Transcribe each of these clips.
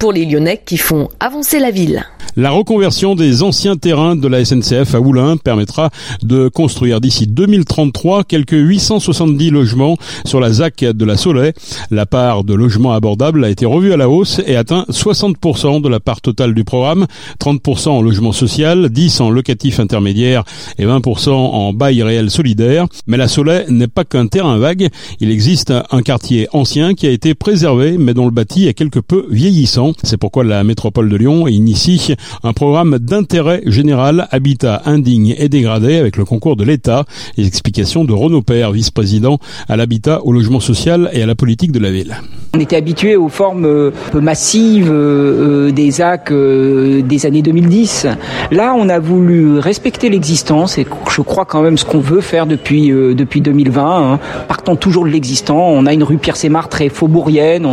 pour les Lyonnais qui font avancer la ville. La reconversion des anciens terrains de la SNCF à Oulin permettra de construire d'ici 2033 quelques 870 logements sur la ZAC de la Soleil. La part de logements abordables a été revue à la hausse et atteint 60% de la part totale du programme, 30% en logement social, 10 en locatif intermédiaire et 20% en bail réel solidaire. Mais la Soleil n'est pas qu'un terrain vague. Il existe un quartier ancien qui a été préservé mais dont le bâti est quelque peu vieillissant. C'est pourquoi la métropole de Lyon initie un programme d'intérêt général habitat indigne et dégradé avec le concours de l'État. Les explications de Renaud Père, vice-président à l'habitat, au logement social et à la politique de la ville. On était habitué aux formes euh, massives euh, euh, des AC des années 2010. Là, on a voulu respecter l'existence et je crois quand même ce qu'on veut faire depuis depuis 2020. Hein. Partant toujours de l'existant, on a une rue Pierre-Sémar très faubourienne.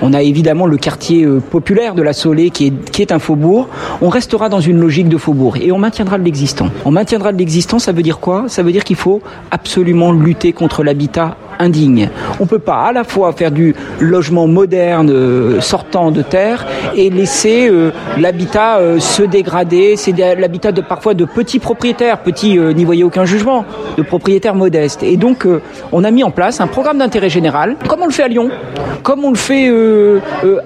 On, a évidemment le quartier populaire de la Solée qui est qui est un faubourg on restera dans une logique de faubourg et on maintiendra de l'existant. On maintiendra de l'existant, ça veut dire quoi? Ça veut dire qu'il faut absolument lutter contre l'habitat indigne. On peut pas à la fois faire du logement moderne euh, sortant de terre et laisser euh, l'habitat euh, se dégrader. C'est l'habitat de parfois de petits propriétaires, petits n'y voyez aucun jugement, de propriétaires modestes. Et donc on a mis en place un programme d'intérêt général, comme on le fait à Lyon, comme on le fait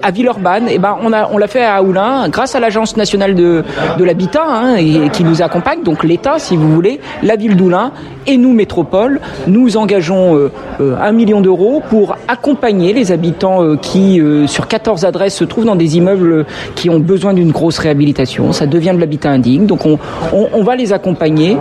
à Villeurbanne. Et ben on a on l'a fait à Oulin grâce à l'agence nationale de de l'habitat hein, et qui nous accompagne, donc l'État si vous voulez, la ville d'Oulin et nous métropole, nous engageons euh, un million d'euros pour accompagner les habitants euh, qui, euh, sur 14 adresses, se trouvent dans des immeubles qui ont besoin d'une grosse réhabilitation. Ça devient de l'habitat indigne. Donc on, va les accompagner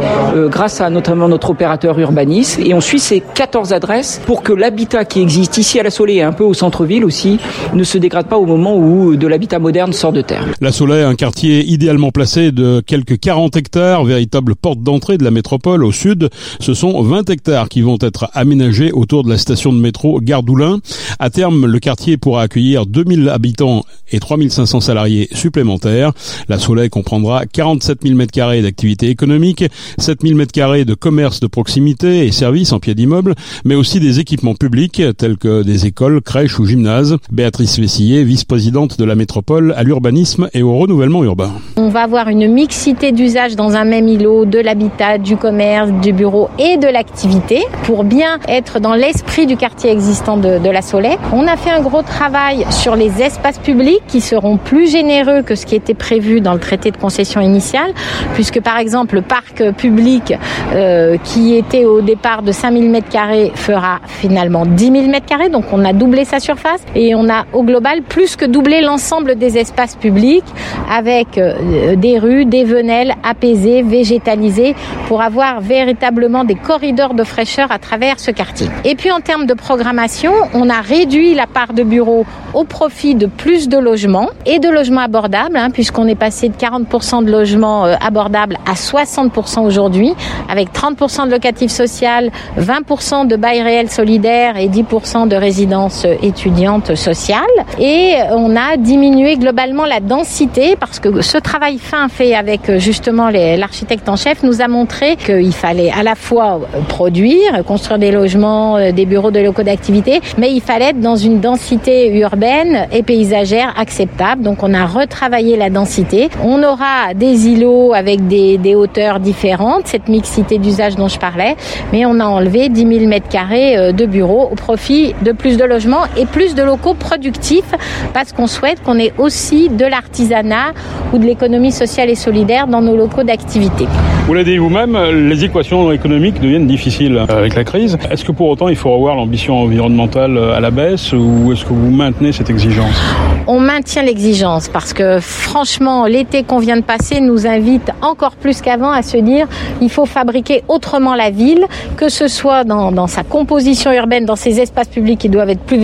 grâce à notamment notre opérateur Urbanis et on suit ces 14 adresses pour que l'habitat qui existe ici à la Soleil et un peu au centre-ville aussi ne se dégrade pas au moment où de l'habitat moderne sort de terre. La Soleil, un quartier idéalement placé de quelques 40 hectares, véritable porte d'entrée de la métropole au sud. Ce sont 20 hectares qui vont être aménagés autour de la station de métro Gardoulin. À terme, le quartier pourra accueillir 2000 habitants et 3500 salariés supplémentaires. La Soleil comprendra 47 000 m2 d'activité économique, 7 000 m2 de commerce de proximité et services en pied d'immeuble, mais aussi des équipements publics tels que des écoles, crèches ou gymnases. Béatrice Vessillier, vice-présidente de la métropole à l'urbanisme et au renouvellement urbain. On va avoir une mixité d'usages dans un même îlot de l'habitat, du commerce, du bureau et de l'activité pour bien être dans l'esprit du quartier existant de, la Soleil. On a fait un gros travail sur les espaces publics qui seront plus généreux que ce qui était prévu dans le traité de concession initiale, puisque par exemple le parc public euh, qui était au départ de 5000 m2 fera finalement 10 000 m2, donc on a doublé sa surface et on a au global plus que doublé l'ensemble des espaces publics avec euh, des rues, des venelles apaisées, végétalisées pour avoir véritablement des corridors de fraîcheur à travers ce quartier. Et puis en termes de programmation, on a réduit la part de bureaux au profit de plus de logements et de logements abordables, hein, puisqu'on est passé de 40% de logements euh, abordables à 60% aujourd'hui, avec 30% de locatif social, 20% de bail réel solidaire et 10% de résidences étudiantes sociales. Et on a diminué globalement la densité parce que ce travail fin fait avec euh, justement l'architecte en chef nous a montré qu'il fallait à la fois produire, construire des logements euh, des bureaux de locaux d'activité, mais il fallait être dans une densité urbaine et paysagère acceptable. Donc on a retravaillé la densité. On aura des îlots avec des, hauteurs différentes, cette mixité d'usage dont je parlais, mais on a enlevé 10 000 mètres carrés euh, de bureaux au profit de plus de logements et plus de locaux productifs parce qu'on souhaite qu'on ait aussi de l'artisanat ou de l'économie sociale et solidaire dans nos locaux d'activité. Vous l'avez dit vous-même, les équations économiques deviennent difficiles avec la crise. Est-ce que pour autant il faut revoir l'ambition environnementale à la baisse ou est-ce que vous maintenez cette exigence? On maintient l'exigence parce que franchement, l'été qu'on vient de passer nous invite encore plus qu'avant à se dire il faut fabriquer autrement la ville, que ce soit dans, dans sa composition urbaine, dans ses espaces publics qui doivent être plus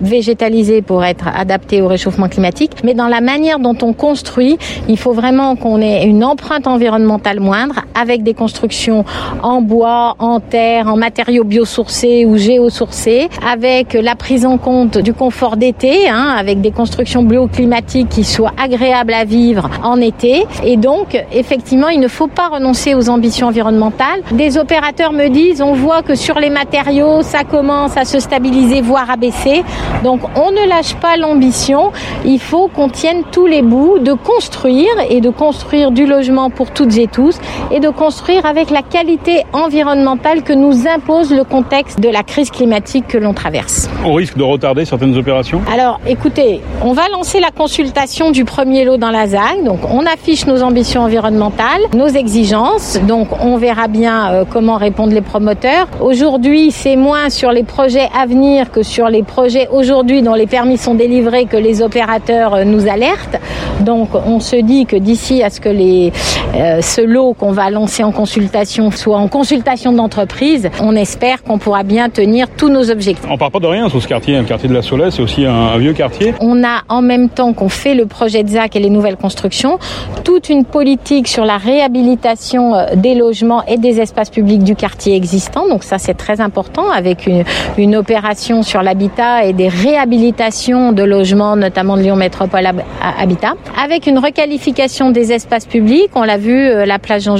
végétalisés pour être adaptés au réchauffement climatique, mais dans la manière dont on construit, il faut vraiment qu'on ait une empreinte environnementale moindre avec des constructions en bois, en terre, en matériaux biosourcés géosourcés, avec la prise en compte du confort d'été, hein, avec des constructions climatique qui soit agréable à vivre en été. Et donc, effectivement, il ne faut pas renoncer aux ambitions environnementales. Des opérateurs me disent, on voit que sur les matériaux, ça commence à se stabiliser, voire à baisser. Donc, on ne lâche pas l'ambition. Il faut qu'on tienne tous les bouts de construire et de construire du logement pour toutes et tous et de construire avec la qualité environnementale que nous impose le contexte de la crise climatique que l'on traverse. On risque de retarder certaines opérations Alors, écoutez, on va lancer la consultation du premier lot dans la ZAC. Donc, on affiche nos ambitions environnementales, nos exigences. Donc, on verra bien euh, comment répondent les promoteurs. Aujourd'hui, c'est moins sur les projets à venir que sur les projets aujourd'hui dont les permis sont délivrés que les opérateurs euh, nous alertent. Donc, on se dit que d'ici à ce que les, euh, ce lot qu'on va lancer en consultation soit en consultation d'entreprise, on espère qu'on pourra bien tenir tous nos objectifs. On part pas de rien sur ce quartier. Le quartier de la Soleil, c'est aussi un, un, vieux quartier. On a en même temps qu'on fait le projet de ZAC et les nouvelles constructions, toute une politique sur la réhabilitation euh, des logements et des espaces publics du quartier existant. Donc ça, c'est très important avec une, une opération sur l'habitat et des réhabilitations de logements, notamment de Lyon Métropole Habitat, avec une requalification des espaces publics. On l'a vu, euh, la place Jean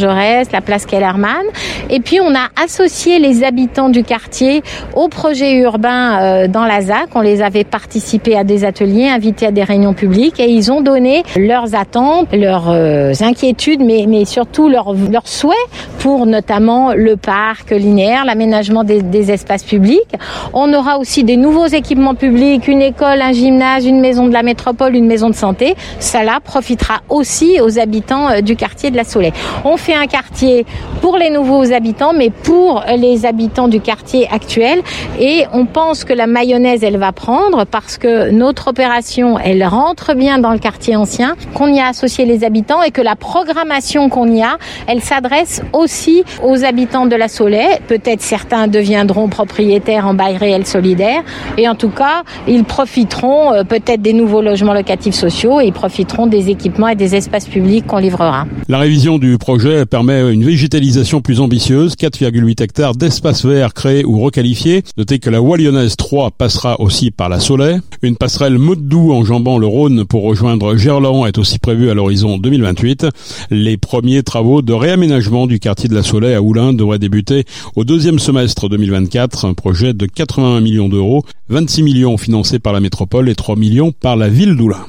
La place Kellerman. Et puis, on a associé les habitants du quartier au projet urbain euh, dans la ZAC. On les avait participé à des ateliers, invités à des réunions publiques et ils ont donné leurs attentes, leurs euh, inquiétudes, mais, surtout leurs, leurs souhaits pour notamment le parc linéaire, l'aménagement des, espaces publics. On aura aussi des nouveaux équipements publics, une école, un gymnase, une maison de la métropole, une maison de santé. Cela profitera aussi aux habitants du quartier de la Soleil. On fait un quartier pour les nouveaux habitants, mais pour les habitants du quartier actuel. Et on pense que la mayonnaise, elle va prendre parce que notre opération, elle rentre bien dans le quartier ancien, qu'on y a associé les habitants et que la programmation qu'on y a, elle s'adresse aussi aux habitants de la Soleil. Peut-être certains deviendront propriétaires en bail réel solidaire. Et en tout cas, ils profiteront euh, peut-être des nouveaux logements locatifs sociaux et ils profiteront des équipements et des espaces publics qu'on livrera. La révision du projet permet une végétalisation plus ambitieuse, 4,8 hectares d'espaces verts créés ou requalifiés. Notez que la voie lyonnaise 3 passera aussi par la Soleil. Une passerelle Motte-Doux enjambant le Rhône pour rejoindre Gerland est aussi prévue à l'horizon 2028. Les premiers travaux de réaménagement du quartier de la Soleil à Oulin devraient débuter au deuxième semestre 2024. Un projet de 81 millions d'euros, 26 millions financés par la métropole et 3 millions par la ville d'Oulin.